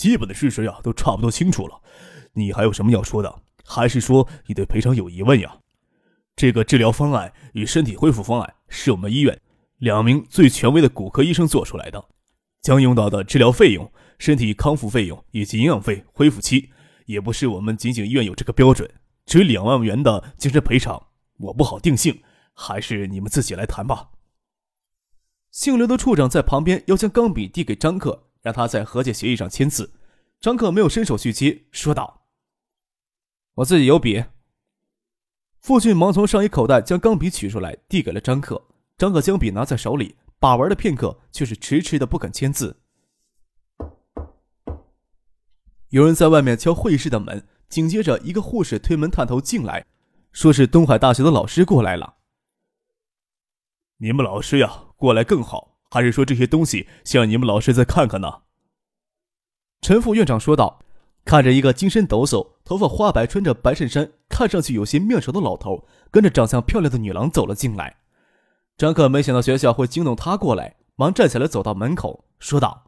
基本的事实呀，都差不多清楚了。你还有什么要说的？还是说你对赔偿有疑问呀？这个治疗方案与身体恢复方案是我们医院两名最权威的骨科医生做出来的，将用到的治疗费用、身体康复费用以及营养费、恢复期，也不是我们仅仅医院有这个标准。至于两万元的精神赔偿，我不好定性，还是你们自己来谈吧。姓刘的处长在旁边要将钢笔递给张克。让他在和解协议上签字。张克没有伸手去接，说道：“我自己有笔。”傅俊忙从上衣口袋将钢笔取出来，递给了张克。张克将笔拿在手里，把玩了片刻，却是迟迟的不肯签字。有人在外面敲会议室的门，紧接着一个护士推门探头进来，说是东海大学的老师过来了。你们老师呀，过来更好。还是说这些东西想让你们老师再看看呢？陈副院长说道，看着一个精神抖擞、头发花白、穿着白衬衫、看上去有些面熟的老头，跟着长相漂亮的女郎走了进来。张克没想到学校会惊动他过来，忙站起来走到门口，说道：“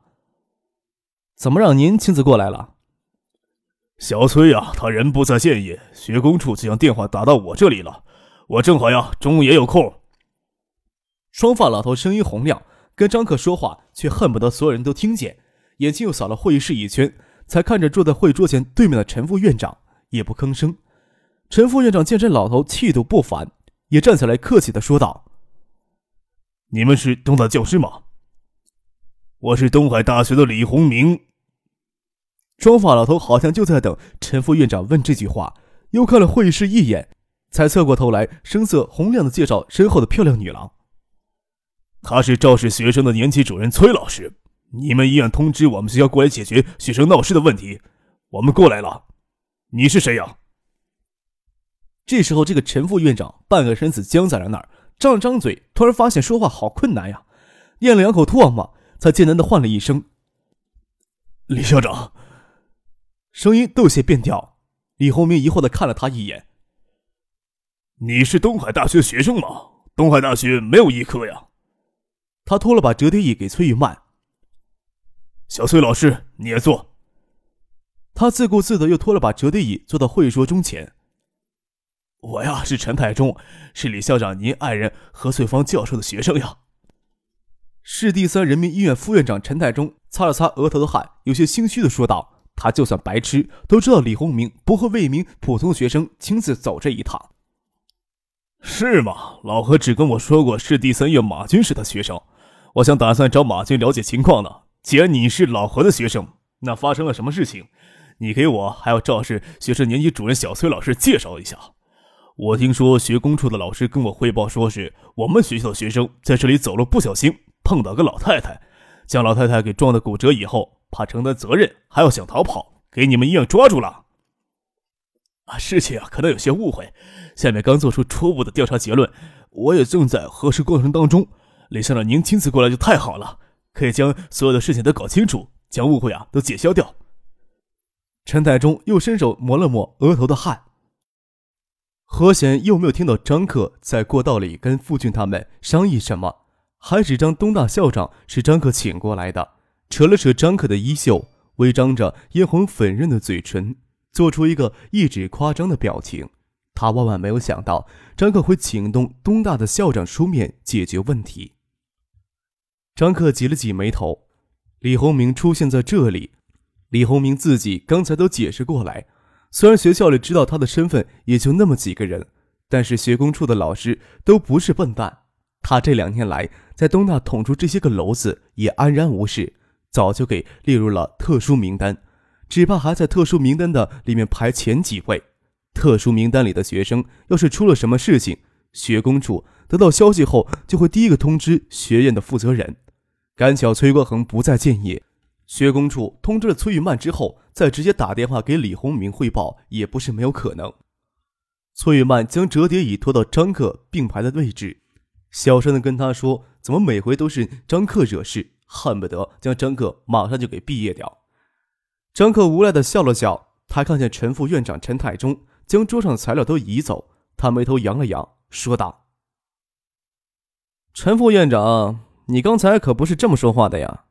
怎么让您亲自过来了？”小崔呀，他人不在建业，学工处就将电话打到我这里了。我正好呀，中午也有空。双发老头声音洪亮。跟张克说话，却恨不得所有人都听见，眼睛又扫了会议室一圈，才看着坐在会桌前对面的陈副院长，也不吭声。陈副院长见这老头气度不凡，也站起来客气的说道：“你们是东大教师吗？我是东海大学的李洪明。”双发老头好像就在等陈副院长问这句话，又看了会议室一眼，才侧过头来，声色洪亮的介绍身后的漂亮女郎。他是肇事学生的年级主任崔老师，你们医院通知我们学校过来解决学生闹事的问题，我们过来了。你是谁呀？这时候，这个陈副院长半个身子僵在了那儿，张了张嘴，突然发现说话好困难呀，咽了两口唾沫，才艰难的唤了一声：“李校长。”声音都有些变调。李洪明疑惑的看了他一眼：“你是东海大学的学生吗？东海大学没有医科呀。”他拖了把折叠椅给崔玉曼。小崔老师，你也坐。他自顾自的又拖了把折叠椅坐到会桌中前。我呀是陈太忠，是李校长您爱人何翠芳教授的学生呀。市第三人民医院副院长陈太忠擦了擦额头的汗，有些心虚的说道：“他就算白痴，都知道李洪明不会为一名普通学生亲自走这一趟。”是吗？老何只跟我说过市第三院马军是他学生，我想打算找马军了解情况呢。既然你是老何的学生，那发生了什么事情？你给我还有肇事学生年级主任小崔老师介绍一下。我听说学工处的老师跟我汇报说，是我们学校的学生在这里走路不小心碰到个老太太，将老太太给撞得骨折以后，怕承担责任，还要想逃跑，给你们医院抓住了。啊，事情啊可能有些误会。下面刚做出初步的调查结论，我也正在核实过程当中。李校长，您亲自过来就太好了，可以将所有的事情都搞清楚，将误会啊都解消掉。陈太忠又伸手抹了抹额头的汗。何贤又没有听到张克在过道里跟傅俊他们商议什么，还只张东大校长是张克请过来的，扯了扯张克的衣袖，微张着嫣红粉润的嘴唇，做出一个一指夸张的表情。他万万没有想到，张克会请动东大的校长出面解决问题。张克挤了挤眉头，李洪明出现在这里，李洪明自己刚才都解释过来。虽然学校里知道他的身份也就那么几个人，但是学工处的老师都不是笨蛋。他这两年来在东大捅出这些个篓子，也安然无事，早就给列入了特殊名单，只怕还在特殊名单的里面排前几位。特殊名单里的学生，要是出了什么事情，学工处得到消息后，就会第一个通知学院的负责人。赶巧崔国恒不在建业，薛公处通知了崔玉曼之后，再直接打电话给李洪明汇报，也不是没有可能。崔玉曼将折叠椅拖到张克并排的位置，小声的跟他说：“怎么每回都是张克惹事，恨不得将张克马上就给毕业掉。”张克无奈的笑了笑，他看见陈副院长陈太忠将桌上的材料都移走，他眉头扬了扬，说道：“陈副院长，你刚才可不是这么说话的呀。”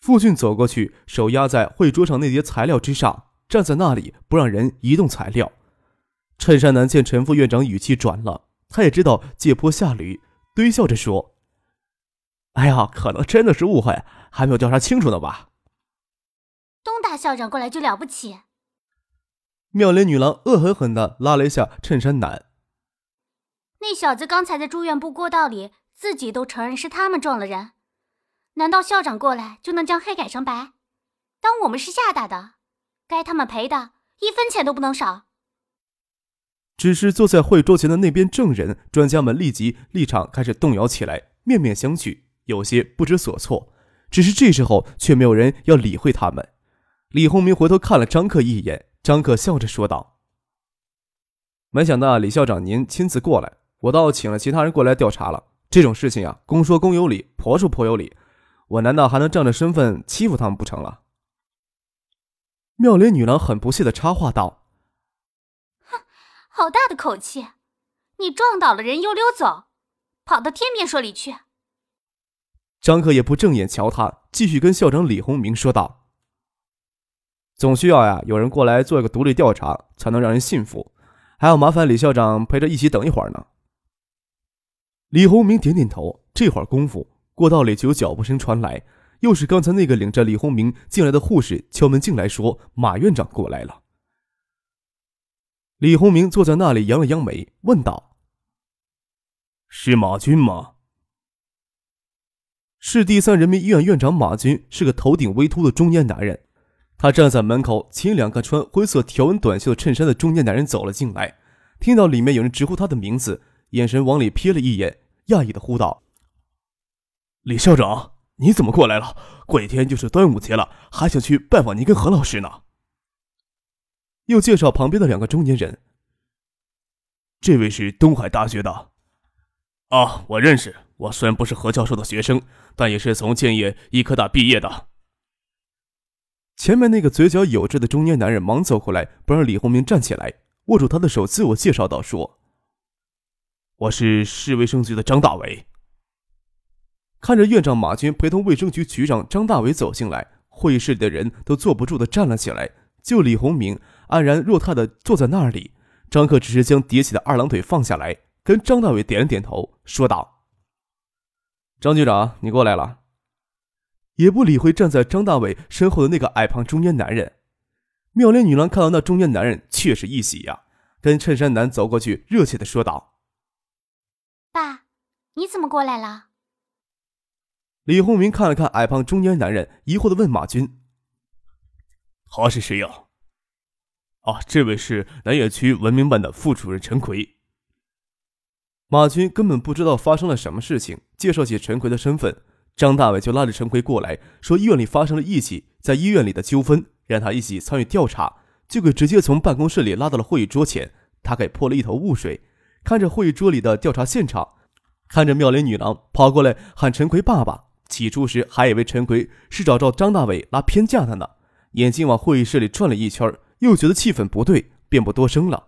傅俊走过去，手压在会桌上那叠材料之上，站在那里不让人移动材料。衬衫男见陈副院长语气转了，他也知道借坡下驴，堆笑着说：“哎呀，可能真的是误会，还没有调查清楚呢吧？”东大校长过来就了不起。妙龄女郎恶狠狠地拉了一下衬衫男：“那小子刚才在住院部过道里，自己都承认是他们撞了人。”难道校长过来就能将黑改成白？当我们是吓大的，该他们赔的一分钱都不能少。只是坐在会桌前的那边证人、专家们立即立场开始动摇起来，面面相觑，有些不知所措。只是这时候却没有人要理会他们。李洪明回头看了张克一眼，张克笑着说道：“没想到李校长您亲自过来，我倒请了其他人过来调查了。这种事情啊，公说公有理，婆说婆有理。”我难道还能仗着身份欺负他们不成了？妙龄女郎很不屑的插话道：“哼，好大的口气！你撞倒了人又溜走，跑到天边说理去。”张克也不正眼瞧他，继续跟校长李洪明说道：“总需要呀，有人过来做一个独立调查，才能让人信服。还要麻烦李校长陪着一起等一会儿呢。”李洪明点点头，这会儿功夫。过道里就有脚步声传来，又是刚才那个领着李洪明进来的护士敲门进来，说：“马院长过来了。”李洪明坐在那里，扬了扬眉，问道：“是马军吗？”市第三人民医院院长马军是个头顶微秃的中年男人，他站在门口，请两个穿灰色条纹短袖衬衫的中年男人走了进来，听到里面有人直呼他的名字，眼神往里瞥了一眼，讶异的呼道。李校长，你怎么过来了？过几天就是端午节了，还想去拜访您跟何老师呢。又介绍旁边的两个中年人。这位是东海大学的，啊，我认识。我虽然不是何教授的学生，但也是从建业医科大毕业的。前面那个嘴角有痣的中年男人忙走过来，不让李洪明站起来，握住他的手，自我介绍道：“说，我是市卫生局的张大伟。”看着院长马军陪同卫生局局长张大伟走进来，会议室里的人都坐不住的站了起来。就李洪明安然若泰的坐在那里，张克只是将叠起的二郎腿放下来，跟张大伟点了点头，说道：“张局长，你过来了。”也不理会站在张大伟身后的那个矮胖中年男人。妙龄女郎看到那中年男人，确实一喜呀，跟衬衫男走过去，热切的说道：“爸，你怎么过来了？”李洪明看了看矮胖中年男人，疑惑的问马军：“他是谁呀？”“啊，这位是南野区文明办的副主任陈奎。”马军根本不知道发生了什么事情，介绍起陈奎的身份，张大伟就拉着陈奎过来，说医院里发生了一起在医院里的纠纷，让他一起参与调查，就给直接从办公室里拉到了会议桌前，他给泼了一头雾水，看着会议桌里的调查现场，看着妙龄女郎跑过来喊陈奎爸爸。起初时还以为陈奎是找着张大伟拉偏架的呢，眼睛往会议室里转了一圈，又觉得气氛不对，便不多声了。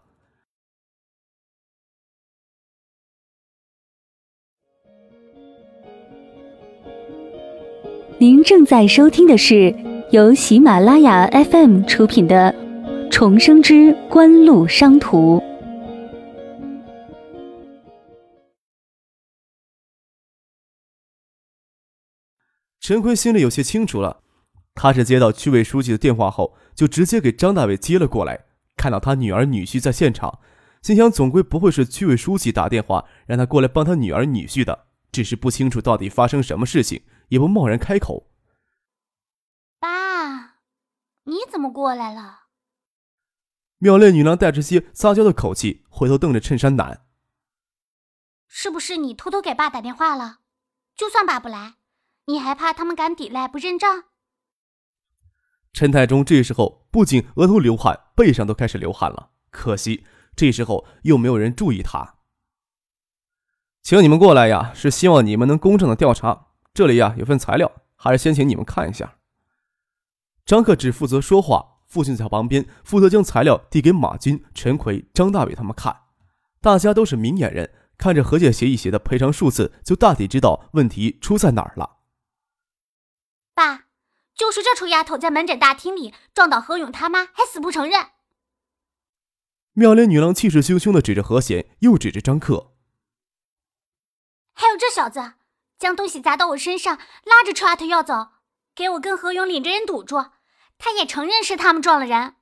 您正在收听的是由喜马拉雅 FM 出品的《重生之官路商途》。陈坤心里有些清楚了，他是接到区委书记的电话后，就直接给张大伟接了过来。看到他女儿女婿在现场，心想总归不会是区委书记打电话让他过来帮他女儿女婿的，只是不清楚到底发生什么事情，也不贸然开口。爸，你怎么过来了？妙恋女郎带着些撒娇的口气，回头瞪着衬衫男：“是不是你偷偷给爸打电话了？就算爸不来。”你还怕他们敢抵赖不认账？陈太忠这时候不仅额头流汗，背上都开始流汗了。可惜这时候又没有人注意他。请你们过来呀，是希望你们能公正的调查。这里呀有份材料，还是先请你们看一下。张克只负责说话，父亲在旁边负责将材料递给马军、陈奎、张大伟他们看。大家都是明眼人，看着和解协议写的赔偿数字，就大体知道问题出在哪儿了。爸，就是这臭丫头在门诊大厅里撞倒何勇他妈，还死不承认。妙莲女郎气势汹汹的指着何贤，又指着张克。还有这小子，将东西砸到我身上，拉着臭丫头要走，给我跟何勇领着人堵住，他也承认是他们撞了人。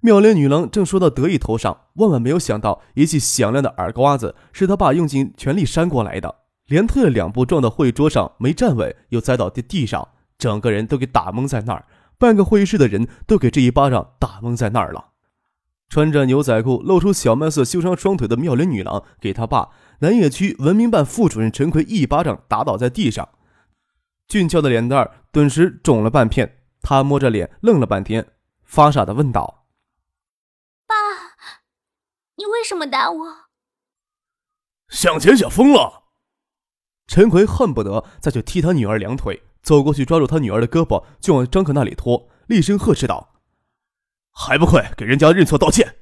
妙莲女郎正说到得意头上，万万没有想到，一记响亮的耳刮子是他爸用尽全力扇过来的，连退了两步，撞到会议桌上，没站稳，又栽倒地地上，整个人都给打懵在那儿。半个会议室的人都给这一巴掌打懵在那儿了。穿着牛仔裤、露出小麦色修长双腿的妙龄女郎，给他爸南野区文明办副主任陈奎一巴掌打倒在地上，俊俏的脸蛋顿时肿了半片。他摸着脸愣了半天，发傻的问道。爸你为什么打我？向前想疯了！陈奎恨不得再去踢他女儿两腿，走过去抓住他女儿的胳膊就往张可那里拖，厉声呵斥道：“还不快给人家认错道歉！”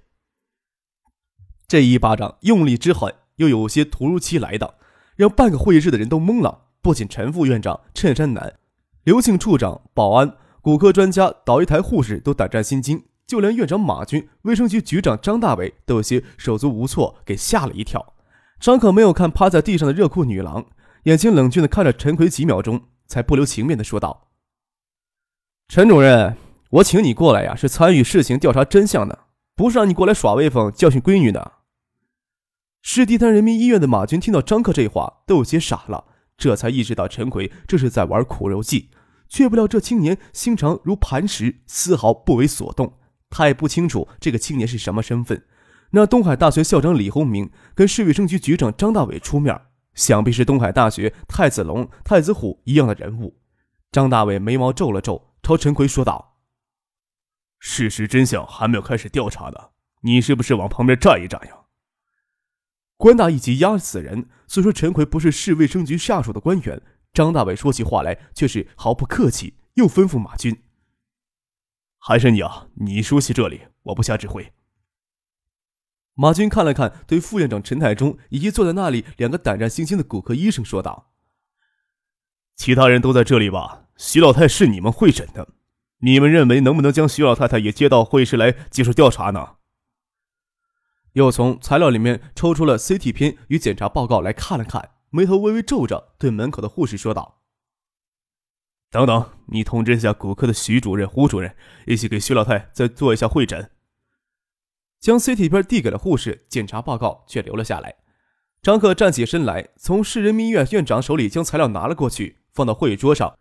这一巴掌用力之狠，又有些突如其来的，让半个会议室的人都懵了。不仅陈副院长、衬衫男、刘庆处长、保安、骨科专家、导一台护士都胆战心惊。就连院长马军、卫生局局长张大伟都有些手足无措，给吓了一跳。张可没有看趴在地上的热裤女郎，眼睛冷峻的看着陈奎几秒钟，才不留情面的说道：“陈主任，我请你过来呀，是参与事情调查真相的，不是让你过来耍威风、教训闺女的。”市地坛人民医院的马军听到张克这话，都有些傻了，这才意识到陈奎这是在玩苦肉计，却不料这青年心肠如磐石，丝毫不为所动。他也不清楚这个青年是什么身份，那东海大学校长李洪明跟市卫生局局长张大伟出面，想必是东海大学太子龙、太子虎一样的人物。张大伟眉毛皱了皱，朝陈奎说道：“事实真相还没有开始调查呢，你是不是往旁边站一站呀？”官大一级压死人，虽说陈奎不是市卫生局下属的官员，张大伟说起话来却是毫不客气，又吩咐马军。还是你啊！你熟悉这里，我不下指挥。马军看了看，对副院长陈太忠以及坐在那里两个胆战心惊的骨科医生说道：“其他人都在这里吧？徐老太是你们会诊的，你们认为能不能将徐老太太也接到会议室来接受调查呢？”又从材料里面抽出了 CT 片与检查报告来看了看，眉头微微皱着，对门口的护士说道。等等，你通知一下骨科的徐主任、胡主任，一起给徐老太再做一下会诊。将 CT 片递给了护士，检查报告却留了下来。张克站起身来，从市人民医院院长手里将材料拿了过去，放到会议桌上，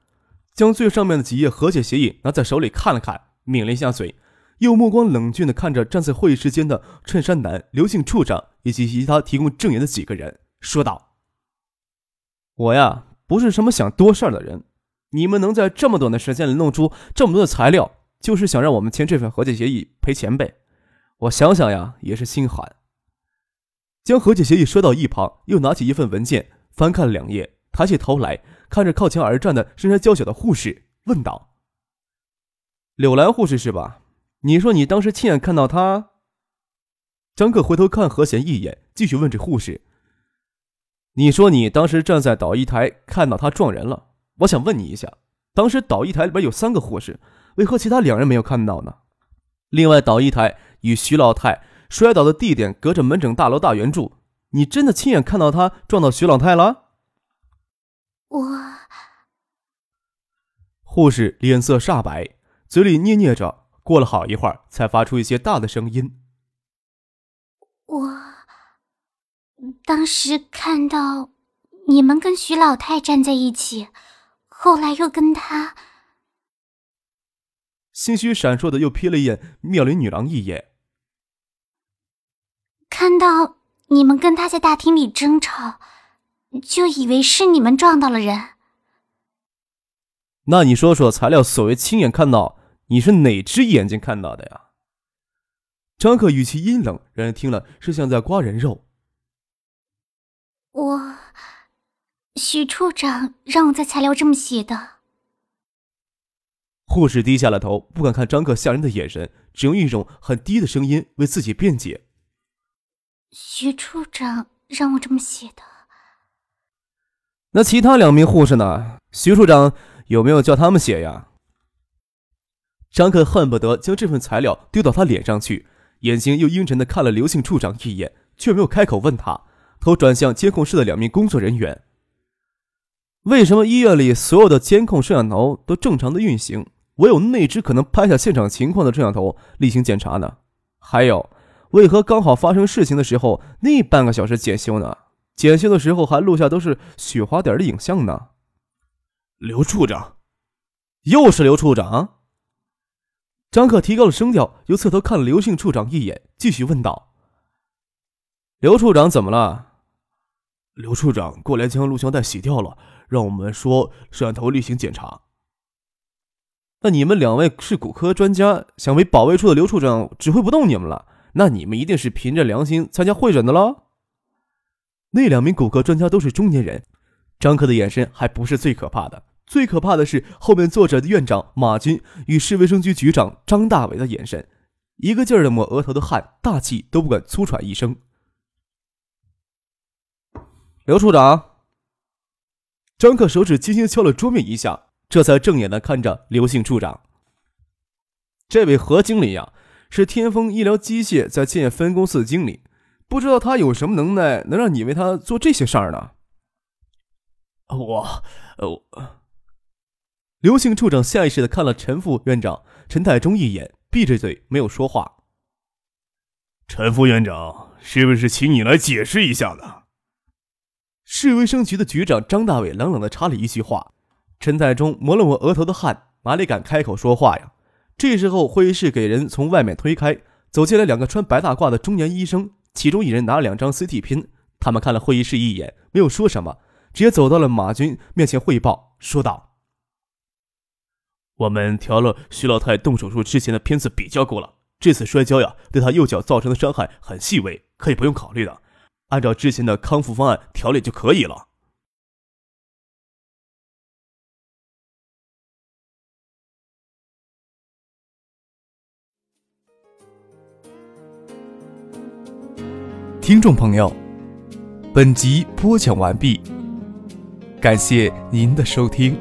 将最上面的几页和解协议拿在手里看了看，抿了一下嘴，又目光冷峻的看着站在会议室间的衬衫男刘姓处长以及其他提供证言的几个人，说道：“我呀，不是什么想多事儿的人。”你们能在这么短的时间里弄出这么多的材料，就是想让我们签这份和解协议赔钱呗？我想想呀，也是心寒。将和解协议摔到一旁，又拿起一份文件翻看了两页，抬起头来看着靠墙而站的身材娇小的护士，问道：“柳兰护士是吧？你说你当时亲眼看到他？”张克回头看何贤一眼，继续问这护士：“你说你当时站在导医台看到他撞人了？”我想问你一下，当时导医台里边有三个护士，为何其他两人没有看到呢？另外，导医台与徐老太摔倒的地点隔着门诊大楼大圆柱，你真的亲眼看到他撞到徐老太了？我……护士脸色煞白，嘴里嗫嗫着，过了好一会儿，才发出一些大的声音：“我当时看到你们跟徐老太站在一起。”后来又跟他，心虚闪烁的又瞥了一眼妙龄女郎一眼，看到你们跟他在大厅里争吵，就以为是你们撞到了人。那你说说，材料所谓亲眼看到，你是哪只眼睛看到的呀？张克语气阴冷，让人听了是像在刮人肉。我，徐处长让我在材料这么写的。护士低下了头，不敢看张克吓人的眼神，只用一种很低的声音为自己辩解：“徐处长让我这么写的。”那其他两名护士呢？徐处长有没有叫他们写呀？张克恨不得将这份材料丢到他脸上去，眼睛又阴沉的看了刘姓处长一眼，却没有开口问他，头转向监控室的两名工作人员：“为什么医院里所有的监控摄像头都正常的运行？”唯有那只可能拍下现场情况的摄像头例行检查呢？还有，为何刚好发生事情的时候那半个小时检修呢？检修的时候还录下都是雪花点的影像呢？刘处长，又是刘处长。张克提高了声调，又侧头看了刘姓处长一眼，继续问道：“刘处长怎么了？”刘处长过来将录像带洗掉了，让我们说摄像头例行检查。那你们两位是骨科专家，想为保卫处的刘处长指挥不动你们了？那你们一定是凭着良心参加会诊的了。那两名骨科专家都是中年人，张克的眼神还不是最可怕的，最可怕的是后面坐着的院长马军与市卫生局局长张大伟的眼神，一个劲儿的抹额头的汗，大气都不敢粗喘一声。刘处长，张克手指轻轻敲了桌面一下。这才正眼的看着刘姓处长。这位何经理呀，是天风医疗机械在建分公司的经理，不知道他有什么能耐，能让你为他做这些事儿呢？我，我。刘姓处长下意识的看了陈副院长陈太忠一眼，闭着嘴没有说话。陈副院长，是不是请你来解释一下呢？市卫生局的局长张大伟冷冷的插了一句话。陈太忠抹了抹额头的汗，哪里敢开口说话呀？这时候，会议室给人从外面推开，走进来两个穿白大褂的中年医生，其中一人拿了两张 CT 片。他们看了会议室一眼，没有说什么，直接走到了马军面前汇报，说道：“我们调了徐老太动手术之前的片子比较过了，这次摔跤呀，对他右脚造成的伤害很细微，可以不用考虑的，按照之前的康复方案调理就可以了。”听众朋友，本集播讲完毕，感谢您的收听。